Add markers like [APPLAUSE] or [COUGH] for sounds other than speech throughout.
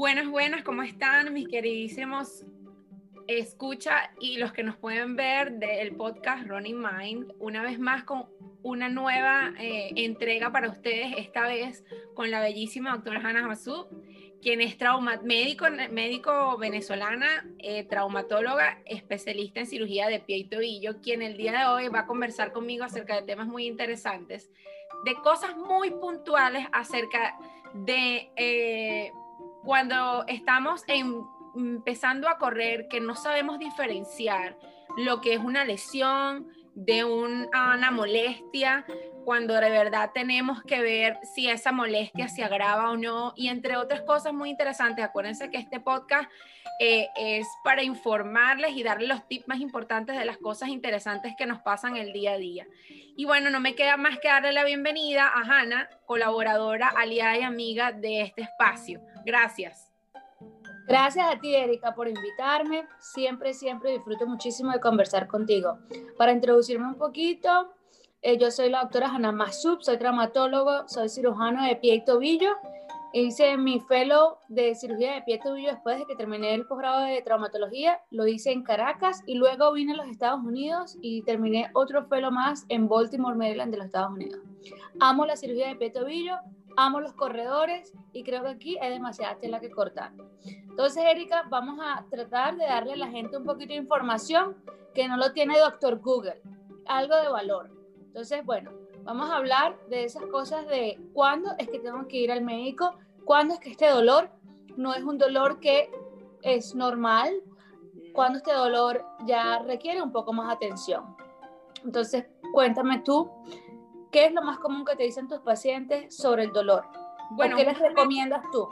Buenas, buenas, ¿cómo están mis queridísimos escucha y los que nos pueden ver del podcast Running Mind? Una vez más con una nueva eh, entrega para ustedes, esta vez con la bellísima doctora Hannah Masud, quien es trauma, médico, médico venezolana, eh, traumatóloga, especialista en cirugía de pie y tobillo, quien el día de hoy va a conversar conmigo acerca de temas muy interesantes, de cosas muy puntuales acerca de eh, cuando estamos empezando a correr, que no sabemos diferenciar lo que es una lesión de una molestia, cuando de verdad tenemos que ver si esa molestia se agrava o no. Y entre otras cosas muy interesantes, acuérdense que este podcast eh, es para informarles y darles los tips más importantes de las cosas interesantes que nos pasan el día a día. Y bueno, no me queda más que darle la bienvenida a Hanna, colaboradora, aliada y amiga de este espacio. Gracias. Gracias a ti, Erika, por invitarme. Siempre, siempre disfruto muchísimo de conversar contigo. Para introducirme un poquito, eh, yo soy la doctora Hanna Masub, soy traumatólogo, soy cirujano de pie y tobillo. Hice mi fellow de cirugía de pie y tobillo después de que terminé el posgrado de traumatología. Lo hice en Caracas y luego vine a los Estados Unidos y terminé otro fellow más en Baltimore, Maryland, de los Estados Unidos. Amo la cirugía de pie y tobillo, amo los corredores y creo que aquí hay demasiada tela que cortar. Entonces, Erika, vamos a tratar de darle a la gente un poquito de información que no lo tiene doctor Google, algo de valor. Entonces, bueno, vamos a hablar de esas cosas de cuándo es que tengo que ir al médico, cuándo es que este dolor no es un dolor que es normal, cuándo este dolor ya requiere un poco más atención. Entonces, cuéntame tú, ¿qué es lo más común que te dicen tus pacientes sobre el dolor? Bueno, ¿Qué les recomiendas tú?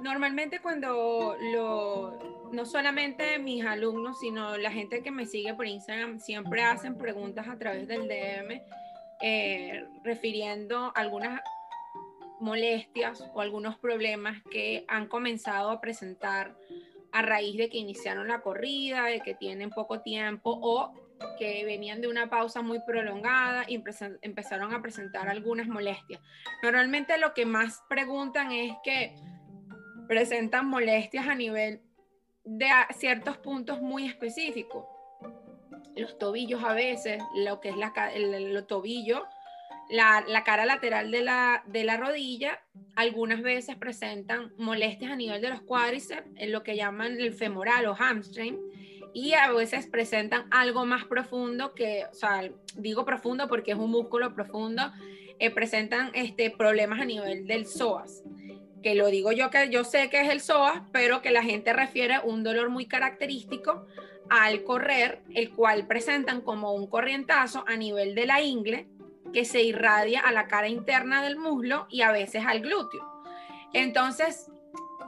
Normalmente cuando lo, no solamente mis alumnos, sino la gente que me sigue por Instagram siempre hacen preguntas a través del DM eh, refiriendo algunas molestias o algunos problemas que han comenzado a presentar a raíz de que iniciaron la corrida, de que tienen poco tiempo o que venían de una pausa muy prolongada y empezaron a presentar algunas molestias. Normalmente lo que más preguntan es que presentan molestias a nivel de ciertos puntos muy específicos. Los tobillos a veces, lo que es la, el, tobillo, la, cara lateral de la, de la rodilla, algunas veces presentan molestias a nivel de los cuádriceps, en lo que llaman el femoral o hamstring, y a veces presentan algo más profundo que, o sea, digo profundo porque es un músculo profundo, eh, presentan este, problemas a nivel del psoas que lo digo yo que yo sé que es el psoas, pero que la gente refiere un dolor muy característico al correr, el cual presentan como un corrientazo a nivel de la ingle que se irradia a la cara interna del muslo y a veces al glúteo. Entonces,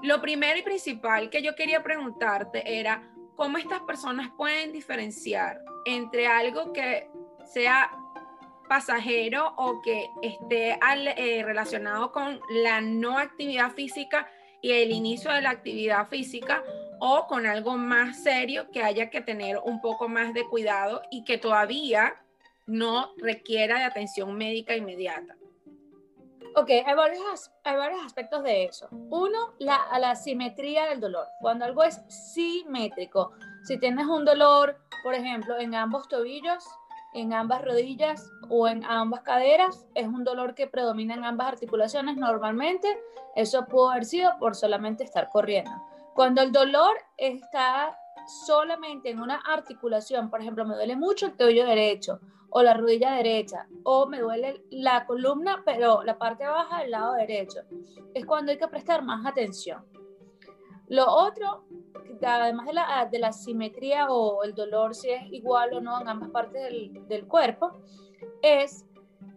lo primero y principal que yo quería preguntarte era cómo estas personas pueden diferenciar entre algo que sea pasajero o que esté eh, relacionado con la no actividad física y el inicio de la actividad física o con algo más serio que haya que tener un poco más de cuidado y que todavía no requiera de atención médica inmediata. Ok, hay varios, hay varios aspectos de eso. Uno, la, la simetría del dolor. Cuando algo es simétrico, si tienes un dolor, por ejemplo, en ambos tobillos, en ambas rodillas o en ambas caderas. Es un dolor que predomina en ambas articulaciones normalmente. Eso puede haber sido por solamente estar corriendo. Cuando el dolor está solamente en una articulación, por ejemplo, me duele mucho el tobillo derecho o la rodilla derecha o me duele la columna, pero la parte baja del lado derecho, es cuando hay que prestar más atención. Lo otro además de la, de la simetría o el dolor, si es igual o no en ambas partes del, del cuerpo, es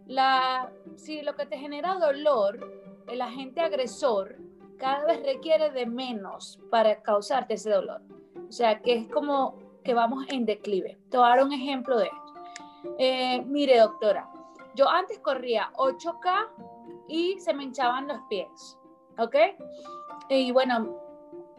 la, si lo que te genera dolor, el agente agresor cada vez requiere de menos para causarte ese dolor. O sea, que es como que vamos en declive. Te voy a dar un ejemplo de esto. Eh, mire, doctora, yo antes corría 8K y se me hinchaban los pies, ¿ok? Y bueno,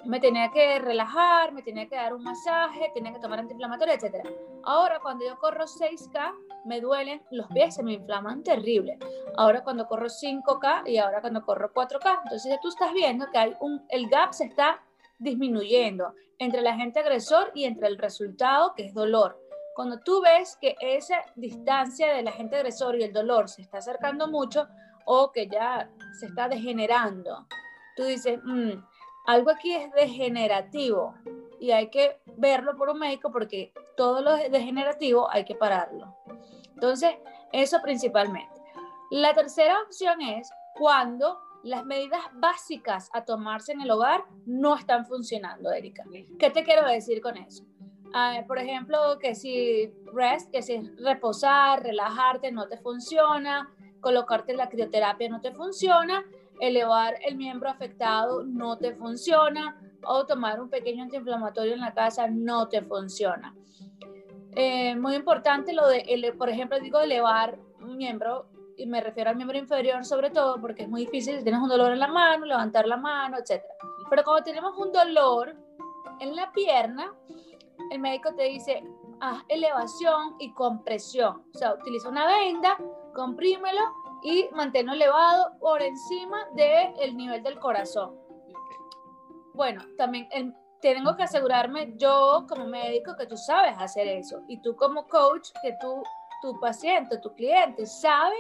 me tenía que relajar, me tenía que dar un masaje, tenía que tomar antiinflamatorio, etc. Ahora, cuando yo corro 6K, me duelen los pies, se me inflaman terrible. Ahora cuando corro 5K y ahora cuando corro 4K. Entonces tú estás viendo que el gap se está disminuyendo entre el agente agresor y entre el resultado que es dolor. Cuando tú ves que esa distancia del agente agresor y el dolor se está acercando mucho o que ya se está degenerando, tú dices, mm, algo aquí es degenerativo y hay que verlo por un médico porque todo lo degenerativo hay que pararlo. Entonces, eso principalmente. La tercera opción es cuando las medidas básicas a tomarse en el hogar no están funcionando, Erika. ¿Qué te quiero decir con eso? Por ejemplo, que si rest, que si reposar, relajarte no te funciona, colocarte la crioterapia no te funciona, elevar el miembro afectado no te funciona, o tomar un pequeño antiinflamatorio en la casa no te funciona. Eh, muy importante lo de, por ejemplo, digo elevar un miembro, y me refiero al miembro inferior sobre todo, porque es muy difícil si tienes un dolor en la mano, levantar la mano, etc. Pero cuando tenemos un dolor en la pierna, el médico te dice, haz elevación y compresión. O sea, utiliza una venda, comprímelo y manténlo elevado por encima del nivel del corazón. Bueno, también tengo que asegurarme yo como médico que tú sabes hacer eso y tú como coach que tú, tu paciente, tu cliente sabe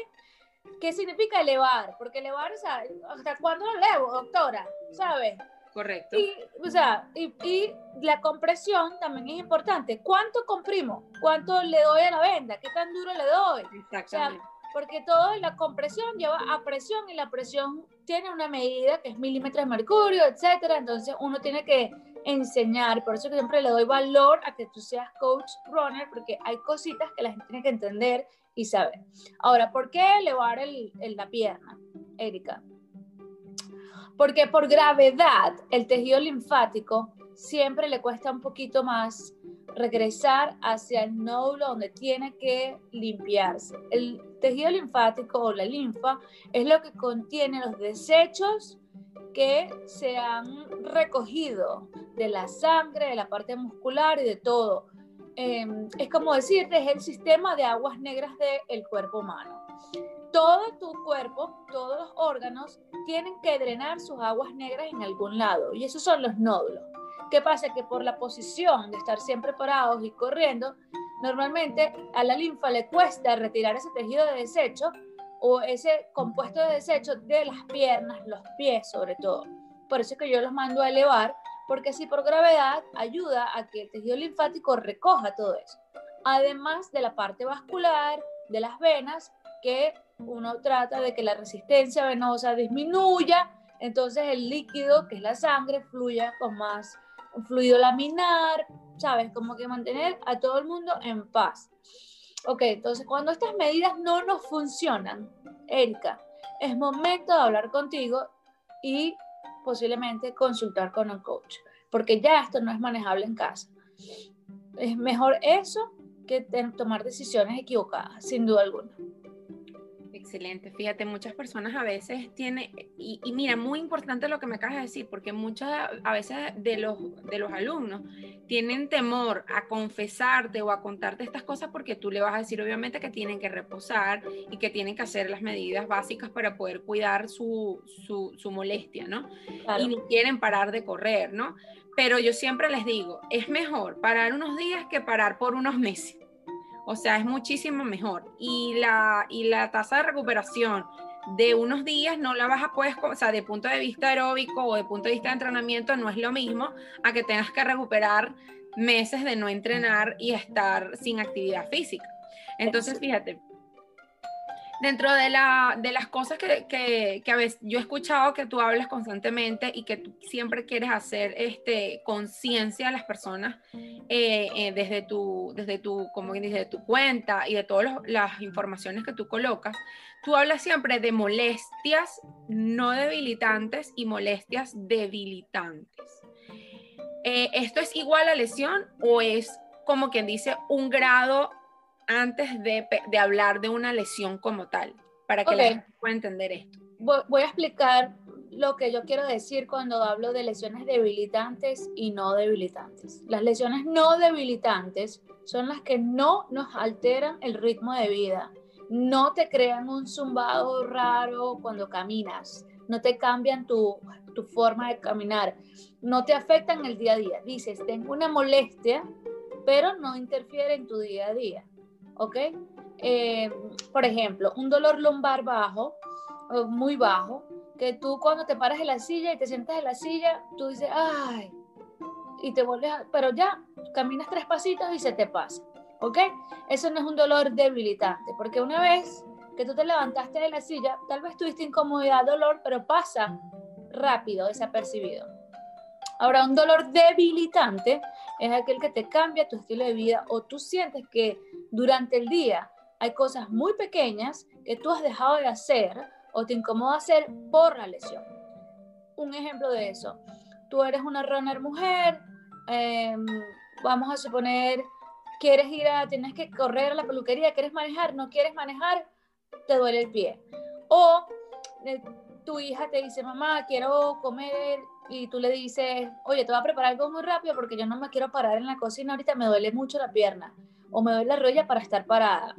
qué significa elevar, porque elevar, o sea, ¿hasta cuándo lo elevo, doctora? ¿Sabes? Correcto. Y, o sea, y, y, la compresión también es importante. ¿Cuánto comprimo? ¿Cuánto le doy a la venda? ¿Qué tan duro le doy? Exactamente. porque todo la compresión lleva a presión y la presión tiene una medida que es milímetros de mercurio, etcétera. Entonces uno tiene que enseñar, por eso que siempre le doy valor a que tú seas coach runner, porque hay cositas que la gente tiene que entender y saber. Ahora, ¿por qué elevar el, la pierna, Erika? Porque por gravedad el tejido linfático siempre le cuesta un poquito más regresar hacia el nódulo donde tiene que limpiarse. El tejido linfático o la linfa es lo que contiene los desechos que se han recogido de la sangre, de la parte muscular y de todo. Em, es como decirte, es el sistema de aguas negras del cuerpo humano. Todo tu cuerpo, todos los órganos tienen que drenar sus aguas negras en algún lado y esos son los nódulos. ¿Qué pasa? Que por la posición de estar siempre parados y corriendo, normalmente a la linfa le cuesta retirar ese tejido de desecho o ese compuesto de desecho de las piernas, los pies sobre todo. Por eso es que yo los mando a elevar, porque así por gravedad ayuda a que el tejido linfático recoja todo eso. Además de la parte vascular, de las venas, que uno trata de que la resistencia venosa disminuya, entonces el líquido, que es la sangre, fluya con más fluido laminar, ¿sabes? Como que mantener a todo el mundo en paz. Ok, entonces cuando estas medidas no nos funcionan, Erika, es momento de hablar contigo y posiblemente consultar con un coach, porque ya esto no es manejable en casa. Es mejor eso que tomar decisiones equivocadas, sin duda alguna. Excelente, fíjate, muchas personas a veces tienen, y, mira, muy importante lo que me acabas de decir, porque muchas a veces de los, de los alumnos tienen temor a confesarte o a contarte estas cosas porque tú le vas a decir obviamente que tienen que reposar y que tienen que hacer las medidas básicas para poder cuidar su, su, molestia, ¿no? Y no quieren parar de correr, ¿no? Pero yo siempre les digo, es mejor parar unos días que parar por unos meses. O sea, es muchísimo mejor. Y la, y la tasa de recuperación de unos días no la vas a poder, o sea, de punto de vista aeróbico o de punto de vista de entrenamiento no es lo mismo a que tengas que recuperar meses de no entrenar y estar sin actividad física. Entonces, fíjate, dentro de, la, de las cosas que, que, a veces yo he escuchado que tú hablas constantemente y que tú siempre quieres hacer este, conciencia a las personas eh, eh, desde, tu, desde, tu, como desde tu cuenta y de todas las informaciones que tú colocas, tú hablas siempre de molestias no debilitantes y molestias debilitantes. Eh, ¿Esto es igual a lesión o es como quien dice un grado antes de, de, hablar de una lesión como tal, para que la gente pueda entender esto. Voy, a explicar lo que yo quiero decir cuando hablo de lesiones debilitantes y no debilitantes. Las lesiones no debilitantes son las que no nos alteran el ritmo de vida, no te crean un zumbado raro cuando caminas, no te cambian tu, tu forma de caminar, no te afectan el día a día. Dices, tengo una molestia, pero no interfiere en tu día a día. ¿Ok? Eh, por ejemplo, un dolor lumbar bajo, muy bajo, que tú cuando te paras en la silla y te sientas en la silla, tú dices, ay, y te vuelves, a... pero ya caminas tres pasitos y se te pasa. ¿Ok? Eso no es un dolor debilitante, porque una vez que tú te levantaste de la silla, tal vez tuviste incomodidad, dolor, pero pasa rápido, desapercibido. Ahora, un dolor debilitante es aquel que te cambia tu estilo de vida o tú sientes que durante el día hay cosas muy pequeñas que tú has dejado de hacer o te incomoda hacer por la lesión. Un ejemplo de eso, tú eres una runner mujer, em, vamos a suponer, quieres ir a, tienes que correr a la peluquería, quieres manejar, no quieres manejar, te duele el pie. O eh, tu hija te dice, mamá, quiero comer y tú le dices, oye, te voy a preparar algo muy rápido porque yo no me quiero parar en la cocina ahorita, me duele mucho la pierna o me duele la rodilla para estar parada.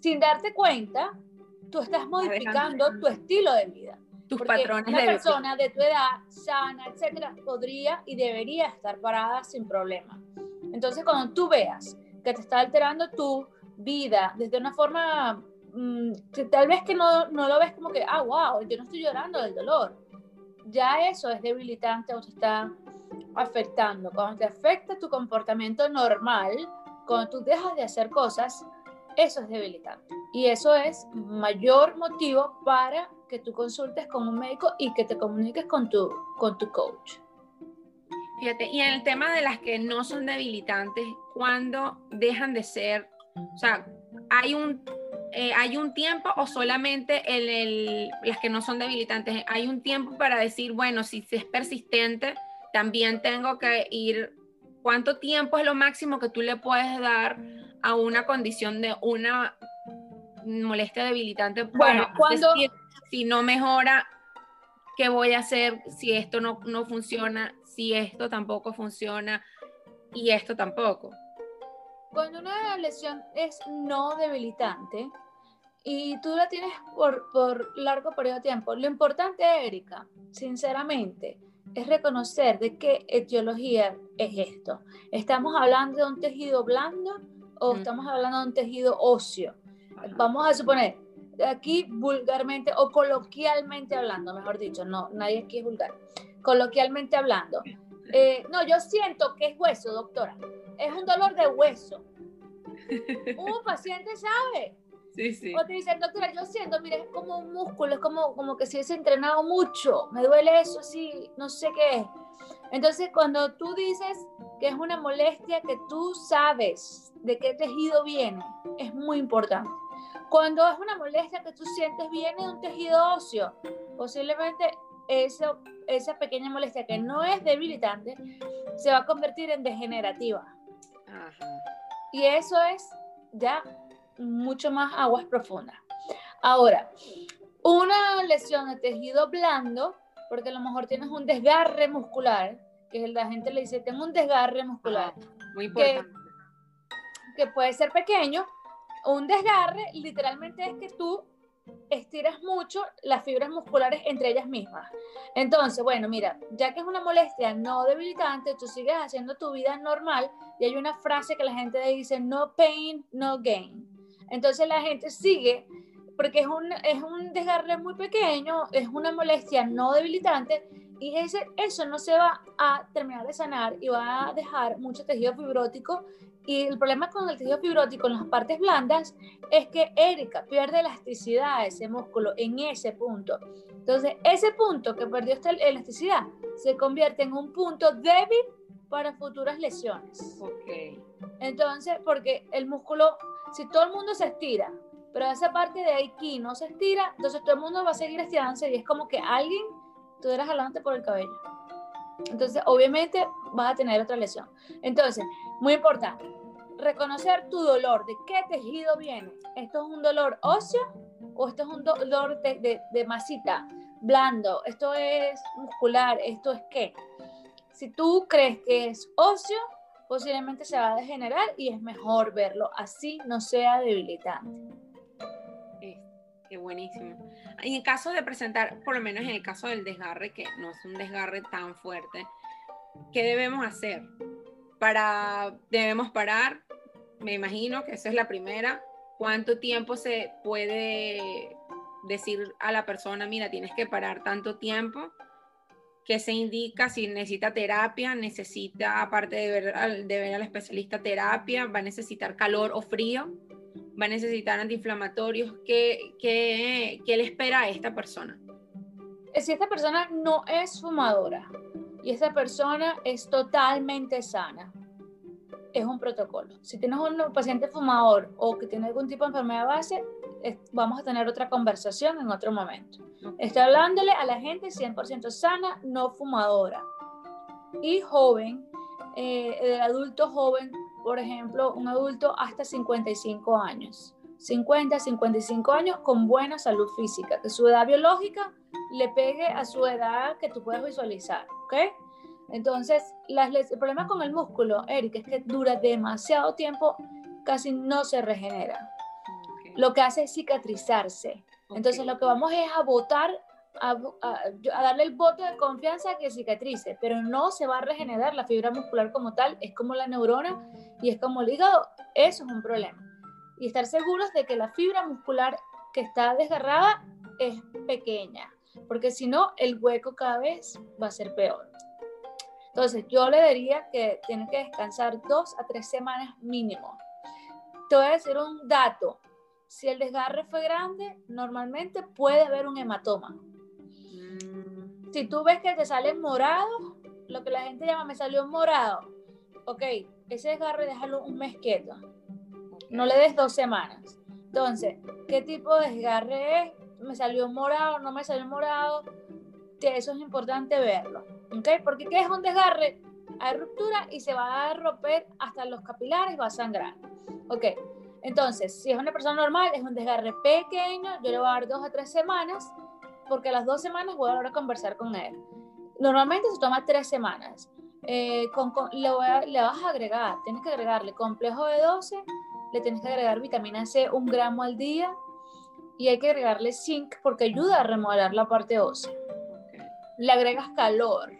Sin darte cuenta, tú estás modificando tu estilo de vida. Tus patrones una persona de tu edad, sana, etcétera, podría y debería estar parada sin problema. Entonces, cuando tú veas que te está alterando tu vida desde una forma mm, tal vez que no, no lo ves como que, ah, wow, yo no estoy llorando del dolor. Ya eso es debilitante o te está afectando. Cuando te afecta tu comportamiento normal, cuando tú dejas de hacer cosas, eso es debilitante. Y eso es mayor motivo para que tú consultes con un médico y que te comuniques con tu, con tu coach. Fíjate, y en el tema de las que no son debilitantes, ¿cuándo dejan de ser? O sea, ¿hay un, eh, ¿hay un tiempo o solamente el, el, las que no son debilitantes? ¿Hay un tiempo para decir, bueno, si es persistente, también tengo que ir ¿Cuánto tiempo es lo máximo que tú le puedes dar a una condición de una molestia debilitante? Bueno, cuando... si no mejora, ¿qué voy a hacer si esto no, no funciona? Si esto tampoco funciona y esto tampoco. Cuando una lesión es no debilitante y tú la tienes por, por largo periodo de tiempo, lo importante, Erika, sinceramente, es reconocer de qué etiología es esto. ¿Estamos hablando de un tejido blando o estamos hablando de un tejido óseo? Vamos a suponer, aquí vulgarmente o coloquialmente hablando, mejor dicho, no, nadie aquí es vulgar, coloquialmente hablando. Eh, no, yo siento que es hueso, doctora. Es un dolor de hueso. [LAUGHS] Un paciente sabe. Sí, sí. O te dicen, doctora, yo siento, mire, es como un músculo, es como, como que si es entrenado mucho, me duele eso, sí, no sé qué es. Entonces, cuando tú dices que es una molestia que tú sabes de qué tejido viene, es muy importante. Cuando es una molestia que tú sientes viene de un tejido óseo, posiblemente eso, esa pequeña molestia que no es debilitante se va a convertir en degenerativa. Ajá. Y eso es ya mucho más aguas profundas. Ahora, una lesión de tejido blando, porque a lo mejor tienes un desgarre muscular, que la gente le dice, tengo un desgarre muscular. muy importante. Que, que puede ser pequeño. Un desgarre literalmente es que tú estiras mucho las fibras musculares entre ellas mismas. Entonces, bueno, mira, ya que es una molestia no debilitante, tú sigues haciendo tu vida normal y hay una frase que la gente dice, no pain, no gain. Entonces la gente sigue porque es un, es un desgarre muy pequeño, es una molestia no debilitante y ese, eso no se va a terminar de sanar y va a dejar mucho tejido fibrótico. Y el problema con el tejido fibrótico en las partes blandas es que Erika pierde elasticidad ese músculo en ese punto. Entonces, ese punto que perdió esta elasticidad se convierte en un punto débil para futuras lesiones. Ok. Entonces, porque el músculo si todo el mundo se estira, pero esa parte de aquí no se estira, entonces todo el mundo va a seguir estirándose y es como que alguien estuviera jalándote por el cabello. Entonces, obviamente vas a tener otra lesión. Entonces, muy importante, reconocer tu dolor, de qué tejido viene. ¿Esto es un dolor óseo o esto es un dolor de, de, masita? blando, esto es muscular, esto es qué. Si tú crees que es óseo, posiblemente se va a degenerar y es mejor verlo así, no sea debilitante. Qué buenísimo. Y en caso de presentar, por lo menos en el caso del desgarre, que no es un desgarre tan fuerte, ¿qué debemos hacer? Para, debemos parar, me imagino que esa es la primera. ¿Cuánto tiempo se puede decir a la persona, mira, tienes que parar tanto tiempo? ¿Qué se indica? Si necesita terapia, necesita, aparte de ver al especialista, terapia, va a necesitar calor o frío, va a necesitar antiinflamatorios. ¿Qué, qué, qué le espera a esta persona? Si esta persona no es fumadora y esta persona es totalmente sana, es un protocolo. Si tienes un paciente fumador o que tiene algún tipo de enfermedad base, vamos a tener otra conversación en otro momento. Estoy hablándole a la gente 100% sana, no fumadora y joven, eh, el adulto joven, por ejemplo, un adulto hasta 55 años. 50, 55 años con buena salud física, que su edad biológica le pegue a su edad que tú puedes visualizar, ¿ok? Entonces, el problema con el músculo, Eric, es que dura demasiado tiempo, casi no se regenera. Lo que hace es cicatrizarse. Entonces, lo que vamos es a botar, a, darle el voto de confianza que cicatrice, pero no se va a regenerar la fibra muscular como tal, es como la neurona y es como el hígado. Eso es un problema. Y estar seguros de que la fibra muscular que está desgarrada es pequeña, porque si no, el hueco cada vez va a ser peor. Entonces, yo le diría que tiene que descansar dos a tres semanas mínimo. Te voy a decir un dato. Si el desgarre fue grande, normalmente puede haber un hematoma. Mm. Si tú ves que te sale morado, lo que la gente llama me salió morado, ok, ese desgarre déjalo un mes quieto. No le des dos semanas. Entonces, ¿qué tipo de desgarre es? ¿Me salió morado? ¿No me salió morado? Eso es importante verlo. ¿Ok? Porque ¿qué es un desgarre? Hay ruptura y se va a romper hasta los capilares, va a sangrar. ¿Ok? Entonces, si es una persona normal, es un desgarre pequeño, yo le voy a dar dos o tres semanas, porque a las dos semanas voy a volver a conversar con él. Normalmente se toma tres semanas. Eh, con, le, le, vas a agregar, tienes que agregarle complejo de 12, le tienes que agregar vitamina C un gramo al día y hay que agregarle zinc porque ayuda a remodelar la parte ósea le agregas calor,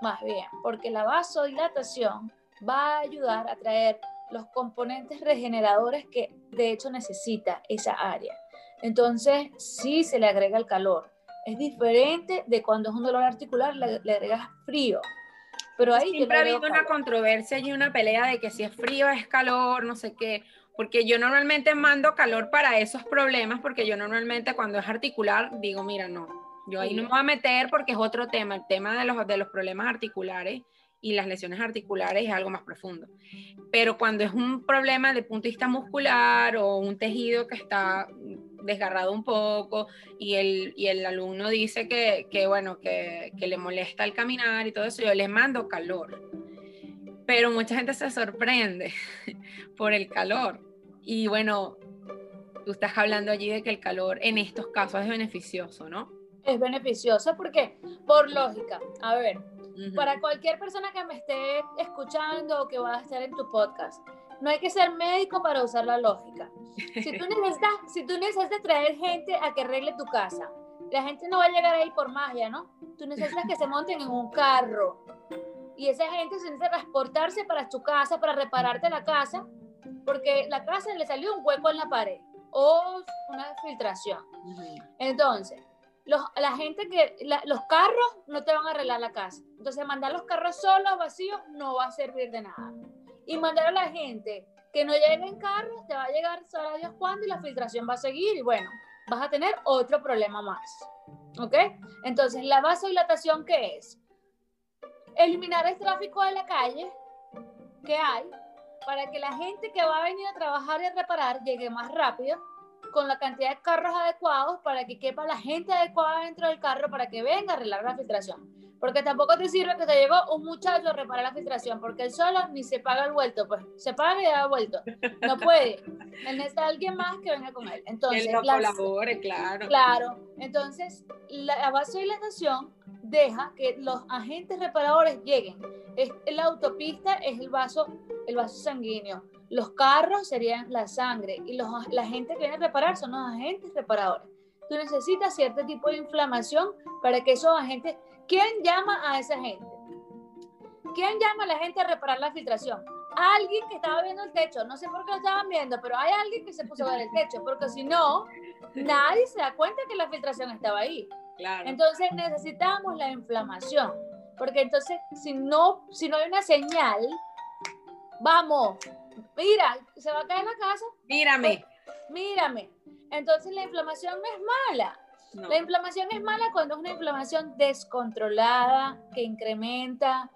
más bien, porque la vasodilatación va a ayudar a traer los componentes regeneradores que de hecho necesita esa área. Entonces, sí se le agrega el calor. Es diferente de cuando es un dolor articular, le, agregas frío. Pero ahí siempre ha habido una controversia y una pelea de que si es frío es calor, no sé qué, porque yo normalmente mando calor para esos problemas, porque yo normalmente cuando es articular digo, mira, no, yo ahí no me voy a meter porque es otro tema, el tema de los, de los problemas articulares y las lesiones articulares es algo más profundo. Pero cuando es un problema de punto de vista muscular o un tejido que está desgarrado un poco y el, y el alumno dice que, que bueno, que, que, le molesta el caminar y todo eso, yo le mando calor. Pero mucha gente se sorprende [LAUGHS] por el calor. Y bueno, tú estás hablando allí de que el calor en estos casos es beneficioso, ¿no? es beneficioso porque, por lógica, a ver, para cualquier persona que me esté escuchando o que va a estar en tu podcast, no hay que ser médico para usar la lógica. Si tú [LAUGHS] necesitas, si tú necesitas traer gente a que arregle tu casa, la gente no va a llegar ahí por magia, ¿no? Tú necesitas que se [LAUGHS] monten en un carro. Y esa gente se necesita transportarse para tu casa, para repararte la casa, porque la casa le salió un hueco en la pared o una filtración. Entonces, la gente que, los carros no te van a arreglar la casa. Entonces, mandar los carros solos, vacíos, no va a servir de nada. Y mandar a la gente que no llegue en carro, te va a llegar, a Dios cuándo, y la filtración va a seguir, y bueno, vas a tener otro problema más. ¿Ok? Entonces, la vasodilatación, ¿qué es? Eliminar el tráfico de la calle que hay para que la gente que va a venir a trabajar y a reparar llegue más rápido con la cantidad de carros adecuados para que quepa la gente adecuada dentro del carro para que venga a arreglar la filtración. Porque tampoco te sirve que te llegó un muchacho a reparar la filtración, porque él solo ni se paga el vuelto, pues se paga y da vuelto. No puede. Él necesita alguien más que venga con él. Entonces, que colabore, claro. Claro. Entonces, la vasodilatación deja que los agentes reparadores lleguen. Es, la autopista es el vaso, el vaso sanguíneo. Los carros serían la sangre y los, la gente que viene a reparar son los agentes reparadores. Tú necesitas cierto tipo de inflamación para que esos agentes ¿Quién llama a esa gente? ¿Quién llama a la gente a reparar la filtración? Alguien que estaba viendo el techo. No sé por qué lo estaban viendo, pero hay alguien que se puso a ver el techo, porque si no, nadie se da cuenta que la filtración estaba ahí. Entonces necesitamos la inflamación, porque entonces si no, si no hay una señal, vamos, mira, se va a caer la casa. Mírame. mírame. Entonces la inflamación no es mala. La inflamación es mala cuando es una inflamación descontrolada, que incrementa,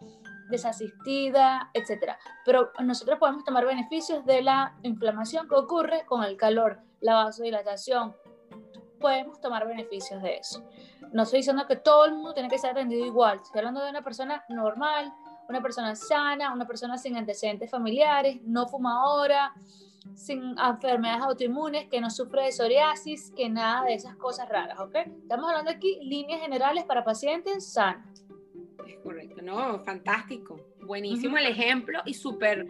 desasistida, etc. Pero nosotros podemos tomar beneficios de la inflamación que ocurre con el calor, la vasodilatación. Podemos tomar beneficios de eso. No estoy diciendo que todo el mundo tiene que ser atendido igual. Estoy hablando de una persona normal, una persona sana, una persona sin antecedentes familiares, no fumadora, sin enfermedades autoinmunes, que no sufre de psoriasis, que nada de esas cosas raras, ¿ok? Estamos hablando aquí líneas generales para pacientes sanos. Es correcto, no, fantástico. Buenísimo el ejemplo y súper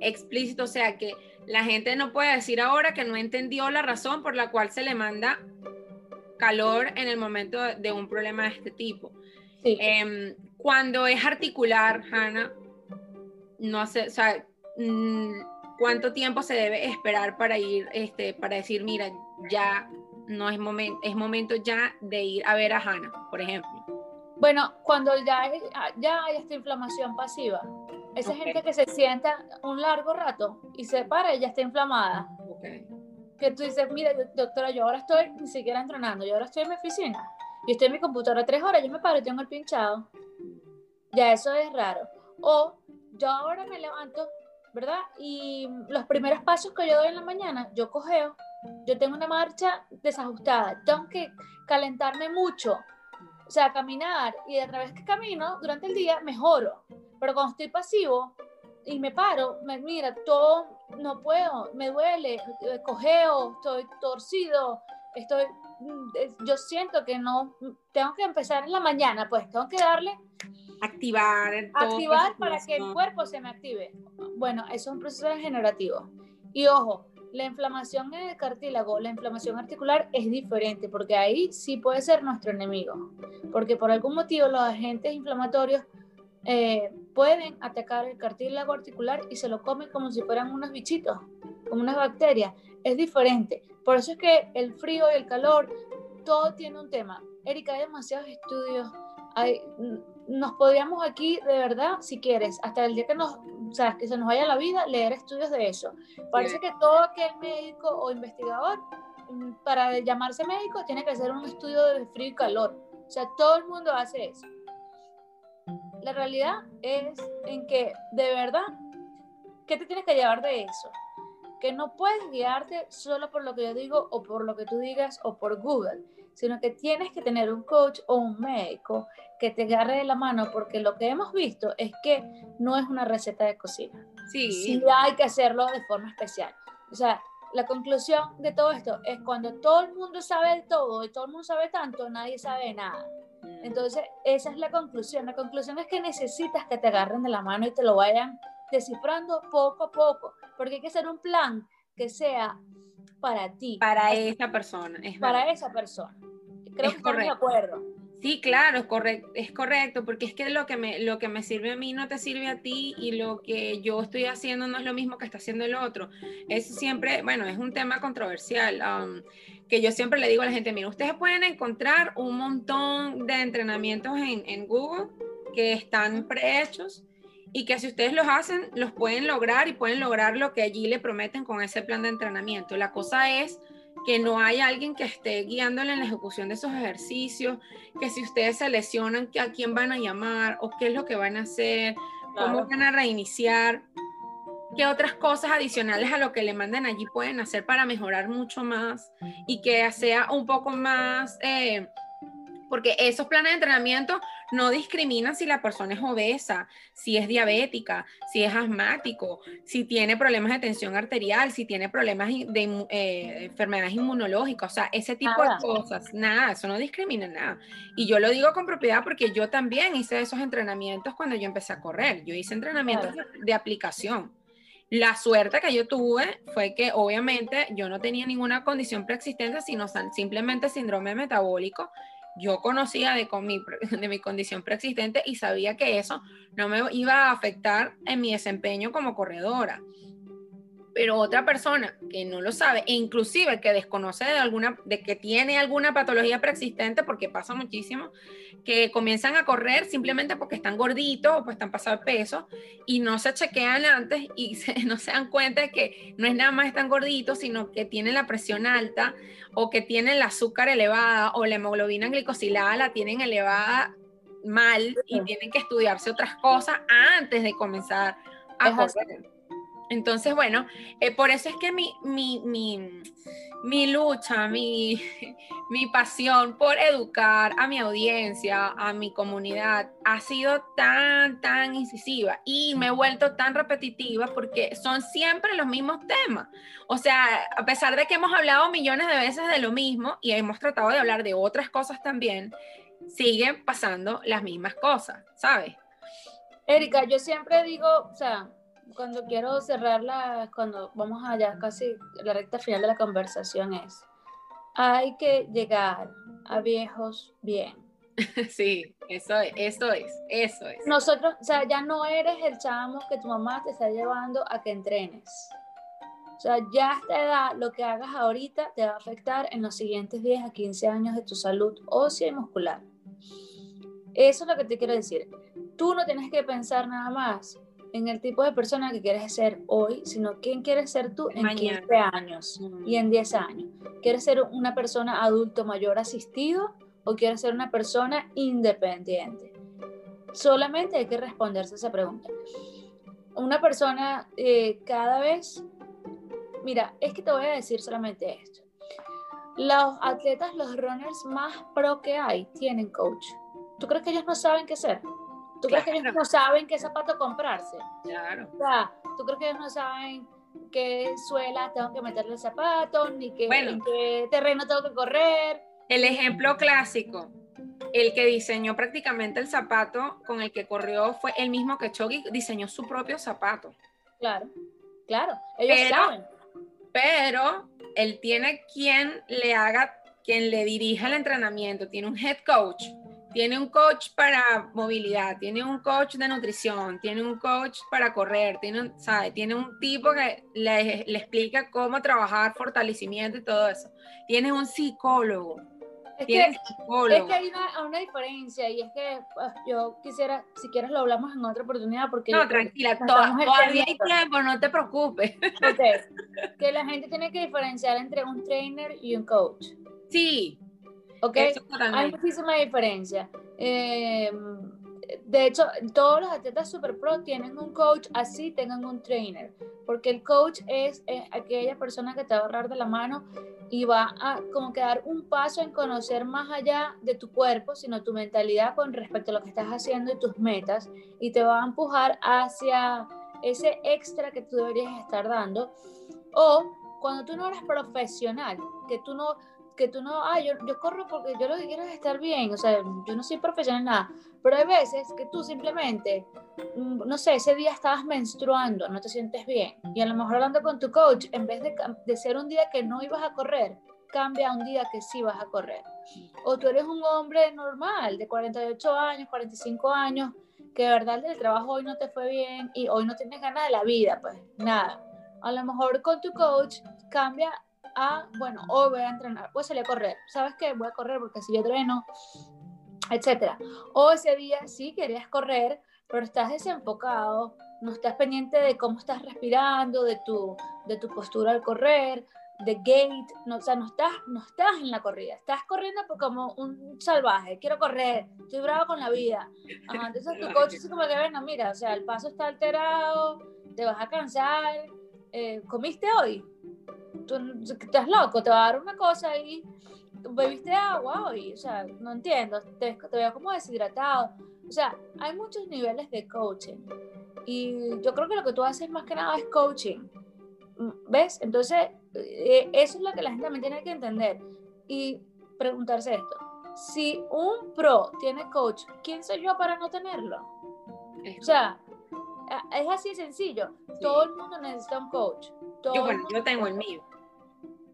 explícito, o sea que la gente no puede decir ahora que no entendió la razón por la cual se le manda calor en el momento de un problema de este tipo. Em, cuando es articular, Hanna, no sé, o sea, mm, cuánto tiempo se debe esperar para ir, este, para decir, mira, ya no es momento, es momento ya de ir a ver a Hannah, por ejemplo. Bueno, cuando ya, ya hay esta inflamación pasiva, esa gente que se sienta un largo rato y se para y ya está inflamada. Que tú dices, mira, doctora, yo ahora estoy ni siquiera entrenando, yo ahora estoy en mi oficina, yo estoy en mi computadora tres horas, yo me paro y tengo el pinchado. Ya eso es raro. O yo ahora me levanto ¿verdad? Y los primeros pasos que yo doy en la mañana, yo cogeo, yo tengo una marcha desajustada, tengo que calentarme mucho, o sea, caminar, y a través que camino durante el día mejoro, pero cuando estoy pasivo y me paro, me mira, todo, no puedo, me duele, eh, cogeo, estoy torcido, estoy, mm, yo siento que no, tengo que empezar en la mañana, pues tengo que darle activar. Activar para que el cuerpo se me active. Bueno, eso es un proceso degenerativo. Y ojo, la inflamación en el cartílago, la inflamación articular es diferente, porque ahí sí puede ser nuestro enemigo. Porque por algún motivo los agentes inflamatorios eh, pueden atacar el cartílago articular y se lo comen como si fueran unos bichitos, como unas bacterias. Es diferente. Por eso es que el frío y el calor, todo tiene un tema. Erika, hay demasiados estudios. Hay, nos podríamos aquí, de verdad, si quieres, hasta el día que nos, o sea, que se nos vaya la vida, leer estudios de eso. Parece que todo aquel médico o investigador, mm, para llamarse médico, tiene que hacer un estudio de frío y calor. O sea, todo el mundo hace eso. La realidad es en que, de verdad, ¿qué te tienes que llevar de eso? Que no puedes guiarte solo por lo que yo digo o por lo que tú digas o por Google sino que tienes que tener un coach o un médico que te agarre de la mano, porque lo que hemos visto es que no es una receta de cocina. Sí. Sí hay que hacerlo de forma especial. O sea, la conclusión de todo esto es cuando todo el mundo sabe de todo y todo el mundo sabe tanto, nadie sabe nada. Entonces, esa es la conclusión. La conclusión es que necesitas que te agarren de la mano y te lo vayan descifrando poco a poco, porque hay que hacer un plan que sea para ti. Para esa persona. Es para esa persona. Creo que estamos de acuerdo. Sí, claro, es correcto, es correcto, porque es que lo que, me, lo que me sirve a mí no te sirve a ti y lo que yo estoy haciendo no es lo mismo que está haciendo el otro. Eso siempre, bueno, es un tema controversial, um, que yo siempre le digo a la gente, mira, ustedes pueden encontrar un montón de entrenamientos en, en Google que están prehechos y que si ustedes los hacen, los pueden lograr y pueden lograr lo que allí le prometen con ese plan de entrenamiento. La cosa es que no hay alguien que esté guiándole en la ejecución de esos ejercicios, que si ustedes se lesionan, a quién van a llamar o qué es lo que van a hacer, cómo van a reiniciar. qué otras cosas adicionales a lo que le manden allí pueden hacer para mejorar mucho más y que sea un poco más... Eh, porque esos planes de entrenamiento no discriminan si la persona es obesa, si es diabética, si es asmático, si tiene problemas de tensión arterial, si tiene problemas de eh, enfermedades inmunológicas, o sea, ese tipo de cosas, nada, eso no discrimina nada. Y yo lo digo con propiedad porque yo también hice esos entrenamientos cuando yo empecé a correr, yo hice entrenamientos de aplicación. La suerte que yo tuve fue que obviamente yo no tenía ninguna condición preexistente, sino simplemente síndrome metabólico yo conocía de, mi, [LAUGHS] mi condición preexistente y sabía que eso no me iba a afectar en mi desempeño como corredora pero otra persona que no lo sabe, e inclusive que desconoce de alguna, de que tiene alguna patología preexistente, porque pasa muchísimo, que comienzan a correr simplemente porque están gorditos o pues están pasados de peso y no se chequean antes y [LAUGHS] no se dan cuenta de que no es nada más están gorditos, sino que tienen la presión alta o que tienen el azúcar elevada o la hemoglobina glicosilada la tienen elevada mal y tienen que estudiarse otras cosas antes de comenzar a correr. Entonces, bueno, eh, por eso es que mi, mi, mi, lucha, mi, [LAUGHS] mi, pasión por educar a mi audiencia, a mi comunidad, ha sido tan, tan incisiva y me he vuelto tan repetitiva porque son siempre los mismos temas. O sea, a pesar de que hemos hablado millones de veces de lo mismo y hemos tratado de hablar de otras cosas también, siguen pasando las mismas cosas, ¿sabes? Erika, yo siempre digo, o sea, cuando quiero cerrarla, cuando vamos allá casi la recta final de la conversación es, hay que llegar a viejos bien. [LAUGHS] Sí, eso es, eso es, eso es. Nosotros, o sea, ya no eres el chamo que tu mamá te está llevando a que entrenes. O sea, ya a esta edad, lo que hagas ahorita te va a afectar en los siguientes 10 a 15 años de tu salud ósea y muscular. Eso es lo que te quiero decir. Tú no tienes que pensar nada más en el tipo de persona que quieres ser hoy, sino quién quieres ser tú en 15 años y en 10 años. ¿Quieres ser una persona adulto mayor asistido o quieres ser una persona independiente? Solamente hay que responderse esa pregunta. Una persona eh, cada vez, mira, es que te voy a decir solamente esto. Los atletas, los runners más pro que hay, tienen coach. ¿Tú crees que ellos no saben qué hacer? ¿Tú crees que ellos no saben qué zapato comprarse? Claro. O sea, ¿tú crees que ellos no saben qué suela tengo que meterle el zapato, ni qué, en qué terreno tengo que correr? El ejemplo clásico, el que diseñó prácticamente el zapato con el que corrió fue el mismo que Chogui diseñó su propio zapato. Claro, claro, ellos saben. Pero él tiene quien le haga, quien le dirija el entrenamiento, tiene un head coach tiene un coach para movilidad, tiene un coach de nutrición, tiene un coach para correr, tiene un, ¿sabe? tiene un tipo que le, le, explica cómo trabajar fortalecimiento y todo eso. Tiene un psicólogo. Es que, es que, hay una, una, diferencia y es que pues, yo quisiera, si quieres lo hablamos en otra oportunidad porque... No, tranquila, todavía hay tiempo, no te preocupes. [LAUGHS] que la gente tiene que diferenciar entre un trainer y un coach. Sí, ¿ok? Hay muchísima diferencia. Eh, de hecho, todos los atletas super pro tienen un coach, así tengan un trainer, porque el coach es aquella persona que te va a agarrar de la mano y va a como que dar un paso en conocer más allá de tu cuerpo, sino tu mentalidad con respecto a lo que estás haciendo y tus metas, y te va a empujar hacia ese extra que tú deberías estar dando. O cuando tú no eres profesional, que tú no que tú no, ah, yo, yo corro porque yo lo que quiero es estar bien, o sea, yo no soy profesional en nada, pero hay veces que tú simplemente, mm, no sé, ese día estabas menstruando, no te sientes bien, y a lo mejor hablando con tu coach, en vez de, de ser un día que no ibas a correr, cambia a un día que sí vas a correr. O tú eres un hombre normal, de 48 años, 45 años, que de verdad el trabajo hoy no te fue bien y hoy no tienes ganas de la vida, pues nada. A lo mejor con tu coach cambia a, bueno, hoy voy a entrenar, voy a salir a correr, ¿sabes qué? Voy a correr porque si yo dreno, etcétera. O ese día sí querías correr, pero estás desenfocado, no estás pendiente de cómo estás respirando, de tu, de tu postura al correr, de gate, no, o sea, no estás, no estás en la corrida, estás corriendo como un salvaje, quiero correr, estoy bravo con la vida. entonces tu coche es como que, bueno, mira, o sea, el paso está alterado, te vas a cansar, eh, ¿comiste hoy? Tú estás loco, te va a dar una cosa ahí, bebiste agua hoy, o sea, no entiendo, te, te veo como deshidratado. O sea, hay muchos niveles de coaching y yo creo que lo que tú haces más que nada es coaching. ¿Ves? Entonces, eh, eso es lo que la gente también tiene que entender y preguntarse esto. Si un pro tiene coach, ¿quién soy yo para no tenerlo? O sea, es así de sencillo. Todo el mundo necesita un coach. yo, bueno, yo tengo el mío.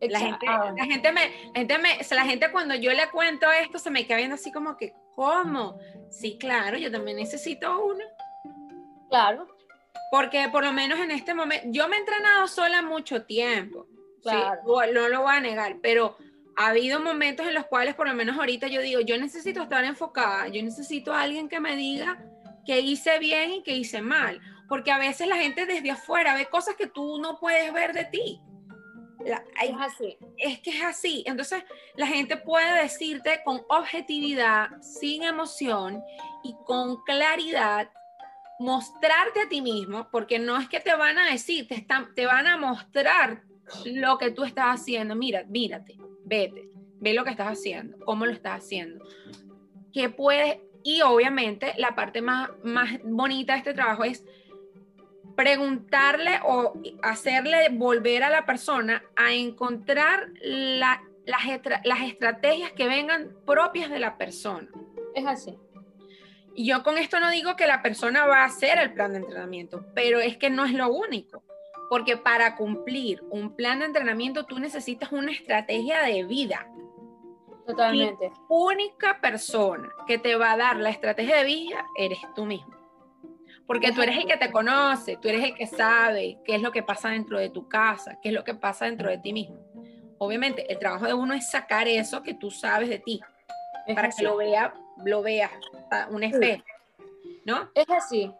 La gente, ah, la gente, me, la gente me, la gente cuando yo le cuento esto se me queda viendo así como que, ¿cómo? Sí, claro, yo también necesito uno. Claro. Porque por lo menos en este momento, yo me he entrenado sola mucho tiempo. Claro. no lo voy a negar, pero ha habido momentos en los cuales, por lo menos ahorita, yo digo, yo necesito estar enfocada, yo necesito a alguien que me diga que hice bien y que hice mal, porque a veces la gente desde afuera ve cosas que tú no puedes ver de ti. Es así. Es que es así. Entonces, la gente puede decirte con objetividad, sin emoción y con claridad, mostrarte a ti mismo, porque no es que te van a decir, te, están, te van a mostrar lo que tú estás haciendo. Mira, mírate vete, ve lo que estás haciendo, cómo lo estás haciendo, qué puedes, y obviamente la parte más, más bonita de este trabajo es preguntarle o hacerle volver a la persona a encontrar las, las estrategias que vengan propias de la persona. Es así. Y yo con esto no digo que la persona va a hacer el plan de entrenamiento, pero es que no es lo único. Porque para cumplir un plan de entrenamiento tú necesitas una estrategia de vida. Totalmente. La única persona que te va a dar la estrategia de vida eres tú mismo. Porque tú eres el que te conoce, tú eres el que sabe qué es lo que pasa dentro de tu casa, qué es lo que pasa dentro de ti mismo. Obviamente, el trabajo de uno es sacar eso que tú sabes de ti, para que lo vea, lo veas, un espejo, ¿no? Es así.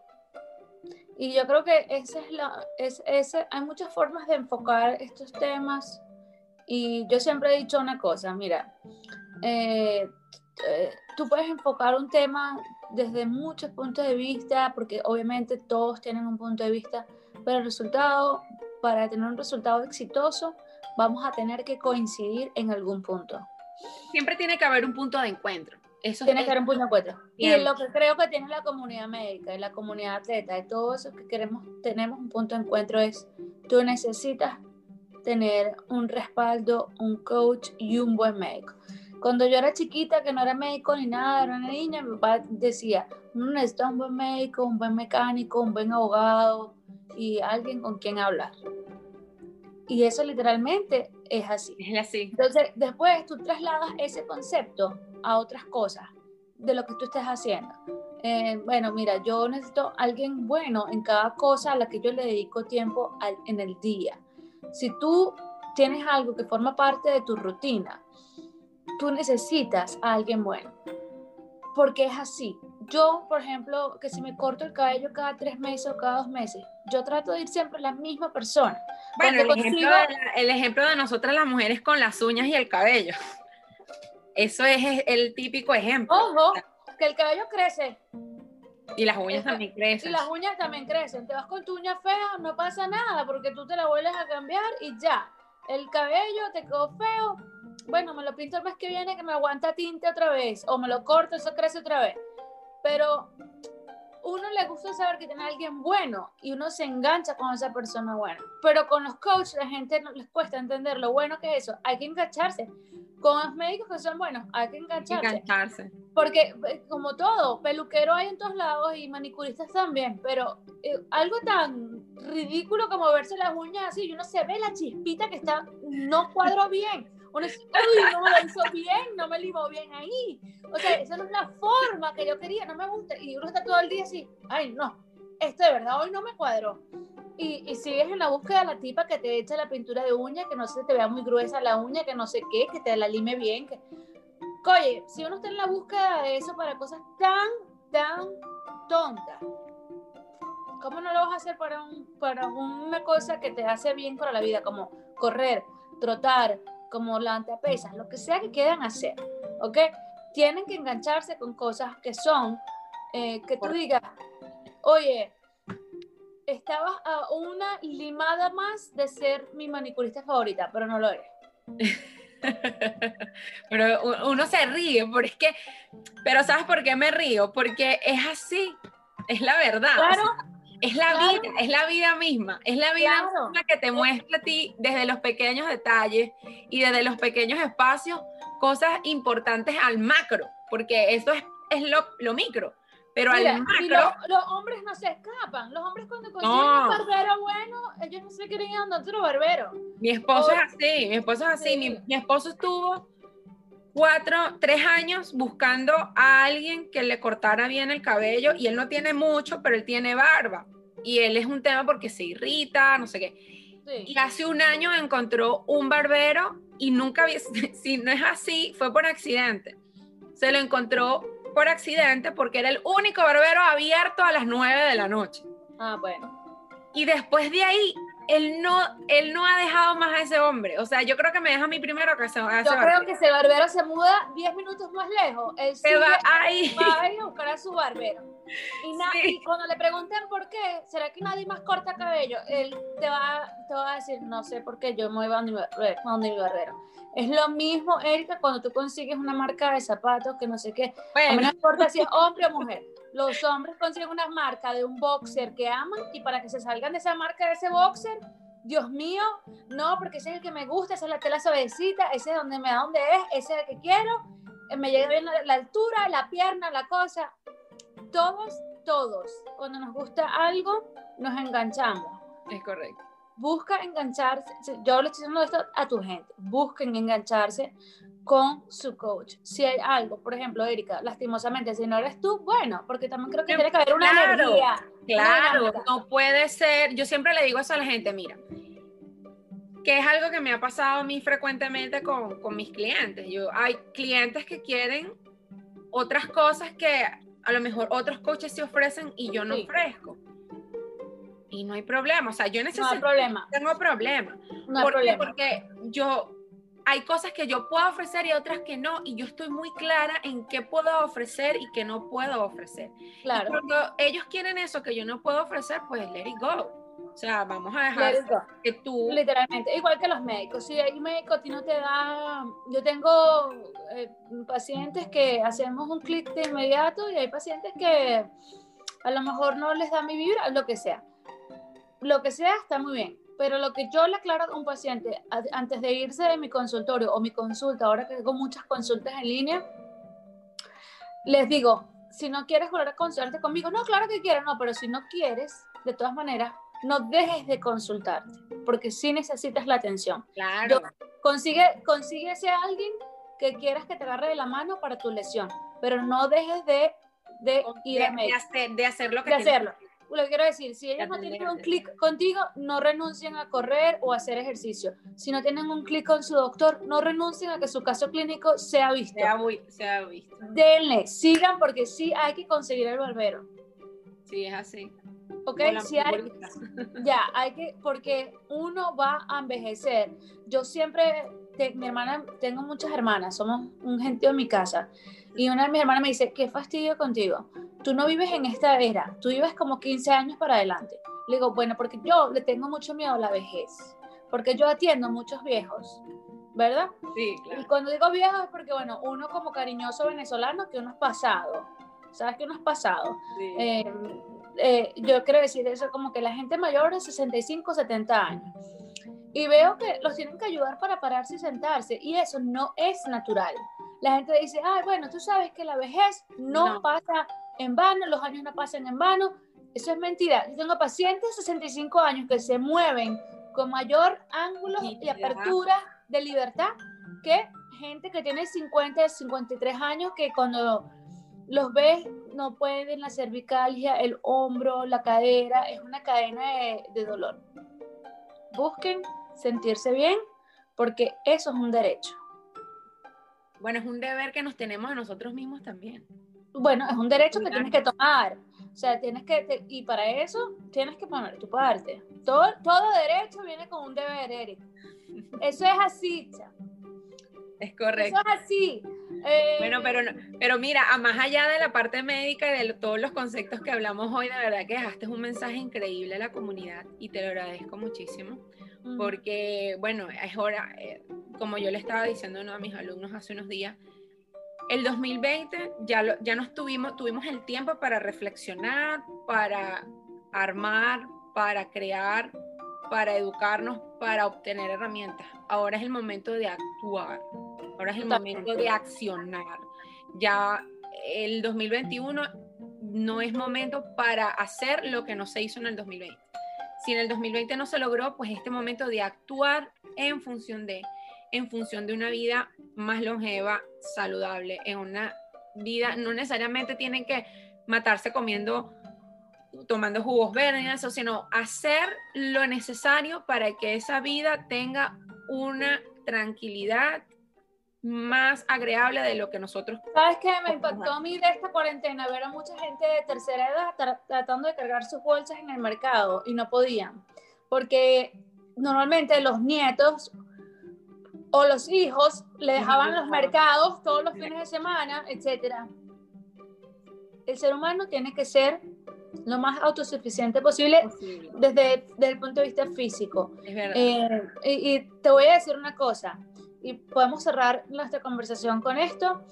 Y yo creo que esa es la, es, ese, hay muchas formas de enfocar estos temas y yo siempre he dicho una cosa, mira, eh, eh, tú puedes enfocar un tema desde muchos puntos de vista, porque obviamente todos tienen un punto de vista, pero el resultado, para tener un resultado exitoso, vamos a tener que coincidir en algún punto. Siempre tiene que haber un punto de encuentro. Eso tiene que haber un punto de encuentro. Y lo que creo que tiene la comunidad médica y la comunidad atleta y todo eso que queremos, tenemos un punto de encuentro es, tú necesitas tener un respaldo, un coach y un buen médico. Cuando yo era chiquita, que no era médico ni nada, era una niña, mi papá decía, uno necesita un buen médico, un buen mecánico, un buen abogado y alguien con quien hablar. Y eso literalmente es así. Es así. Entonces, después tú trasladas ese concepto a otras cosas de lo que tú estés haciendo. Eh, bueno, mira, yo necesito alguien bueno en cada cosa a la que yo le dedico tiempo en el día. Si tú tienes algo que forma parte de tu rutina, tú necesitas a alguien bueno. Porque es así. Yo, por ejemplo, que si me corto el cabello cada tres meses o cada dos meses, yo trato de ir siempre a la misma persona. Bueno, el, ejemplo de, el ejemplo de nosotras las mujeres con las uñas y el cabello. [LAUGHS] Eso es el típico ejemplo. Ojo, que el cabello crece. Y las uñas también crecen. Y las uñas también crecen. Te vas con tu uña fea, no pasa nada, porque tú te la vuelves a cambiar y ya. El cabello te quedó feo. Bueno, me lo pinto el mes que viene que me aguanta tinte otra vez. O me lo corto, eso crece otra vez. Pero uno le gusta saber que tiene alguien bueno y uno se engancha con esa persona buena. Pero con los coaches la gente no les cuesta entender lo bueno que es eso. Hay que engancharse con los médicos que son buenos, hay que engancharse. Porque, eh, como todo, peluquero hay en todos lados y manicuristas también, pero eh, algo tan ridículo como verse las uñas así, y uno se ve la chispita que está, no cuadro bien. Dice, uy, no me lo hizo bien, no me limó bien ahí. O sea, esa no es la forma que yo quería, no me gusta. Y uno está todo el día así, ay, no, esto de verdad hoy no me cuadró y, sigues en la búsqueda de la tipa que te echa la pintura de uña, que no se te vea muy gruesa la uña, que no sé qué, que te la lime bien. Que... Oye, si uno está en la búsqueda de eso para cosas tan, tan tontas, ¿cómo no lo vas a hacer para, un, para una cosa que te hace bien para la vida, como correr, trotar, como levanta pesas, lo que sea que quieran hacer, ¿ok? Tienen que engancharse con cosas que son, eh, que tú digas, oye, estabas a una limada más de ser mi manicurista favorita, pero no lo eres. [LAUGHS] pero uno se ríe, porque es que, pero ¿sabes por qué me río? Porque es así, es la verdad. Claro. Es la vida, es la vida misma, es la vida misma que te muestra a ti desde los pequeños detalles y desde los pequeños espacios cosas importantes al macro, porque eso es, es lo, lo micro. Pero al macro. los hombres no se escapan. Los hombres cuando consiguen un barbero bueno, ellos no se quieren ir a otro barbero. Mi esposo es así, mi esposo es así. Mi, mi, esposo estuvo cuatro, tres años buscando a alguien que le cortara bien el cabello y él no tiene mucho, pero él tiene barba. Y él es un tema porque se irrita, no sé qué. Y hace un año encontró un barbero y nunca había, [LAUGHS] si no es así, fue por accidente. Se lo encontró por accidente porque era el único barbero abierto a las 9 de la noche. Ah, bueno. Y después de ahí, él no, él no ha dejado más a ese hombre. O sea, yo creo que me deja a mí primero que se Yo creo que ese barbero se muda 10 minutos más lejos. Él se va ahí. [LAUGHS] Va a ir a buscar a su barbero. Y, y, cuando le pregunten por qué, ¿será que nadie más corta cabello? Él te va, te va a decir, no sé por qué, yo me voy a donde mi barbero. Es lo mismo, Erika, cuando tú consigues una marca de zapatos que no sé qué. A mí no importa si es hombre o mujer. Los hombres consiguen una marca de un boxer que aman y para que se salgan de esa marca de ese boxer, Dios mío, no, porque ese es el que me gusta, esa es la tela suavecita, ese es donde me da donde es, ese es el que quiero, eh, me llega bien la, la altura, la pierna, la cosa. Todos, todos, cuando nos gusta algo, nos enganchamos. Es correcto busca engancharse, yo le estoy diciendo esto a tu gente, busquen engancharse con su coach. Si hay algo, por ejemplo, Erika, lastimosamente, si no eres tú, bueno, porque también creo que tiene que haber una energía. Claro, no puede ser, yo siempre le digo eso a la gente, mira, que es algo que me ha pasado a mí frecuentemente con, con mis clientes. Yo, hay clientes que quieren otras cosas que a lo mejor otros coaches se ofrecen y yo no ofrezco y no hay problema. O sea, yo en ese no hay problema. tengo problema. No problema. Porque yo, hay cosas que yo puedo ofrecer y otras que no, y yo estoy muy clara en qué puedo ofrecer y qué no puedo ofrecer. Claro. Y cuando ellos quieren eso que yo no puedo ofrecer, pues let it go. O sea, vamos a dejar que tú... Literalmente, igual que los médicos. Si hay médico a ti no te da... Yo tengo eh, pacientes que hacemos un clic de inmediato y hay pacientes que a lo mejor no les da mi vibra, lo que sea lo que sea está muy bien, pero lo que yo le aclaro a un paciente antes de irse de mi consultorio o mi consulta, ahora que tengo muchas consultas en línea, les digo, si no quieres volver a consultarte conmigo, no, claro que quiero, no, pero si no quieres, de todas maneras, no dejes de consultarte, porque sí necesitas la atención. Claro. consigue, consíguese a alguien que quieras que te agarre de la mano para tu lesión, pero no dejes de, de ir de, de, hacer, de hacer lo que de hacerlo lo que quiero decir, si ellos no tienen un clic contigo, no renuncien a correr o a hacer ejercicio. Si no tienen un clic con su doctor, no renuncien a que su caso clínico sea visto. Sea, visto. Denle, sigan porque sí hay que conseguir el barbero. Sí, es así. Ok, si hay, ya, hay que, porque uno va a envejecer. Yo siempre, mi hermana, tengo muchas hermanas, somos un gentío en mi casa. Y una de mis hermanas me dice, qué fastidio contigo. Tú no vives en esta era, tú vives como 15 años para adelante. Le digo, bueno, porque yo le tengo mucho miedo a la vejez, porque yo atiendo muchos viejos, ¿verdad? Sí, claro. Y cuando digo viejos es porque, bueno, uno como cariñoso venezolano, que uno es pasado, ¿sabes que uno es pasado? Sí. Eh, eh, yo quiero decir eso como que la gente mayor de 65, 70 años. Y veo que los tienen que ayudar para pararse y sentarse, y eso no es natural la gente dice, ay, bueno, tú sabes que la vejez no, pasa en vano, los años no pasan en vano. Eso es mentira. Yo tengo pacientes de 65 años que se mueven con mayor ángulo y apertura de libertad que gente que tiene 50, 53 años que cuando los ves no pueden la cervicalgia, el hombro, la cadera, es una cadena de, de dolor. Busquen sentirse bien porque eso es un derecho. Bueno, es un deber que nos tenemos a nosotros mismos también. Bueno, es un derecho que tienes que tomar. O sea, tienes que, y para eso tienes que poner tu parte. Todo, todo derecho viene con un deber, Eric. Eso es así, cha. Es correcto. Eso es así. Eh, Bueno, pero, no- pero mira, a más allá de la parte médica y de todos los conceptos que hablamos hoy, de verdad que dejaste un mensaje increíble a la comunidad y te lo agradezco muchísimo. Porque, bueno, es hora, eh, como yo le estaba diciendo a uno de mis alumnos hace unos días, el 2020 ya, lo- ya nos tuvimos, tuvimos el tiempo para reflexionar, para armar, para crear, para educarnos, para obtener herramientas. Ahora es el momento de actuar, ahora es el momento de accionar. Ya el 2021 no es momento para hacer lo que no se hizo en el 2020 si en el 2020 no se logró, pues este momento de actuar en función de, en función de una vida más longeva, saludable, en una vida, no necesariamente tienen que matarse comiendo, tomando jugos verdes, sino hacer lo necesario para que esa vida tenga una tranquilidad más agradable de lo que nosotros ¿Sabes qué? Me impactó a mí de esta cuarentena ver a mucha gente de tercera edad tra- tratando de cargar sus bolsas en el mercado y no podían. Porque normalmente los nietos o los hijos le dejaban los mercados todos los fines de semana, etc. El ser humano tiene que ser lo más autosuficiente posible posible. desde, desde el punto de vista físico. Es verdad. Eh, y, y te voy a decir una cosa, y podemos cerrar nuestra conversación con esto,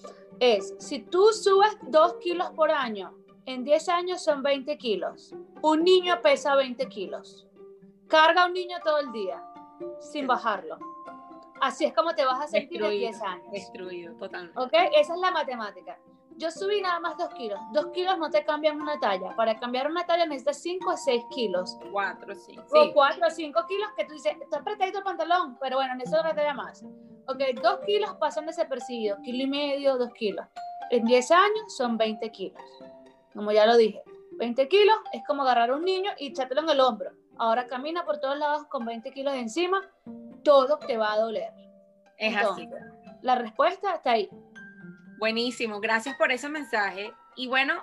es, si tú subes 2 kilos por año, en 10 años son 20 kilos. Un niño pesa 20 kilos. Carga a un niño todo el día, sin bajarlo. Así es como te vas a sentir en 10 años. destruido, totalmente. ¿Ok? Esa es la matemática. Yo subí nada más 2 kilos. 2 kilos no te cambian una talla. Para cambiar una talla necesitas 5 o 6 kilos Cuatro, sí. o sí. 4 o 5 kilos que tú dices, está apretadito el pantalón, pero bueno, necesito una talla más. Ok, 2 kilos pasan desapercibidos, kilo y medio, 2 kilos. En 10 años son 20 kilos. Como ya lo dije, 20 kilos es como agarrar a un niño y echártelo en el hombro. Ahora camina por todos lados con 20 kilos encima, todo te va a doler. Es así. La respuesta está ahí. Buenísimo, gracias por ese mensaje. Y bueno,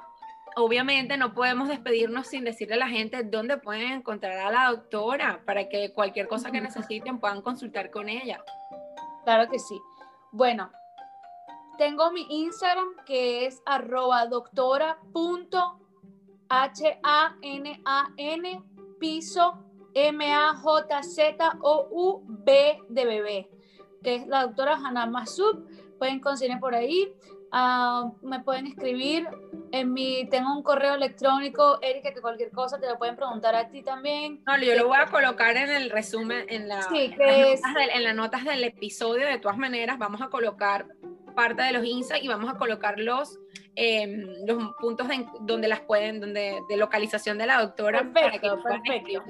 obviamente no podemos despedirnos sin decirle a la gente dónde pueden encontrar a la doctora para que cualquier cosa que necesiten puedan consultar con ella. Claro que sí. Bueno, tengo mi Instagram que es arroba doctora punto H-A-N-A-N piso M-A-J-Z-O-U-B de bebé, que es la doctora Hannah Masub. Pueden conseguir por ahí. Ah, me pueden escribir en mi, tengo un correo electrónico, Erika, que cualquier cosa te lo pueden preguntar a ti también. No, yo lo voy a colocar en el resumen, en, la, Sí, en que las es- notas del, en las notas del episodio. De todas maneras, vamos a colocar parte de los insights y vamos a colocar los, eh, los puntos de- donde las pueden, donde, de localización de la doctora para que Perfecto, perfecto.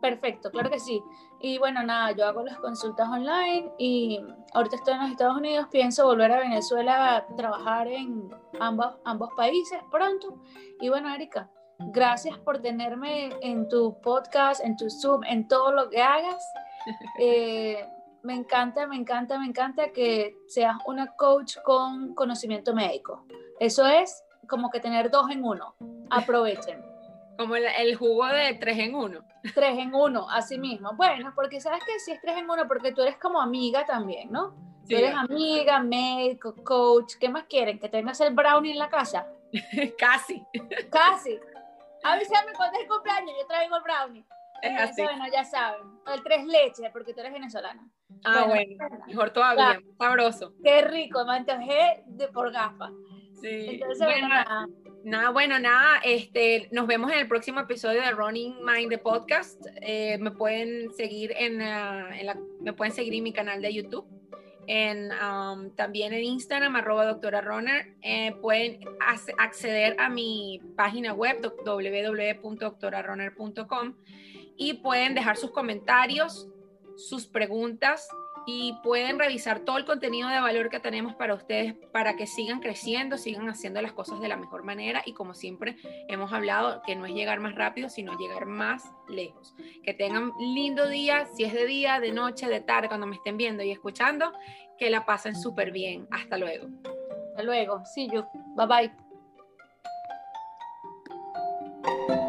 Perfecto, claro que sí. Y bueno, nada, yo hago las consultas online y ahorita estoy en los Estados Unidos, pienso volver a Venezuela a trabajar en ambos, ambos países pronto. Y bueno, Erika, gracias por tenerme en tu podcast, en tu Zoom, en todo lo que hagas. [LAUGHS] Eh, me encanta, me encanta, me encanta que seas una coach con conocimiento médico. Eso es como que tener dos en uno. Aprovechen. [LAUGHS] Como el, el jugo de tres en uno. Tres en uno, así mismo. Bueno, porque sabes que si es tres en uno, porque tú eres como amiga también, ¿no? Sí, tú eres amiga, médico, coach, ¿qué más quieren? ¿Que tengas el brownie en la casa? [LAUGHS] casi. Casi. Avísame cuando es el cumpleaños, yo traigo el brownie. Es Entonces, así. Bueno, ya saben. El tres leches, porque tú eres venezolana. Ah, Bueno, bueno, mejor todavía, sabroso. Qué rico, me antojé de por gafa. Sí. Entonces, bueno, Bueno, nada. Nada, bueno, nada, este, nos vemos en el próximo episodio de Running Mind the Podcast. Eh, me pueden seguir en, ah, en la, me pueden seguir en mi canal de YouTube, en, um, también en Instagram, arroba doctora runner. Eh, pueden ac- acceder a mi página web, doc- www.doctorarunner.com y pueden dejar sus comentarios, sus preguntas y pueden revisar todo el contenido de valor que tenemos para ustedes para que sigan creciendo, sigan haciendo las cosas de la mejor manera y como siempre hemos hablado, que no es llegar más rápido, sino llegar más lejos. Que tengan lindo día, si es de día, de noche, de tarde, cuando me estén viendo y escuchando, que la pasen súper bien. Hasta luego. Hasta luego. See you. Bye bye.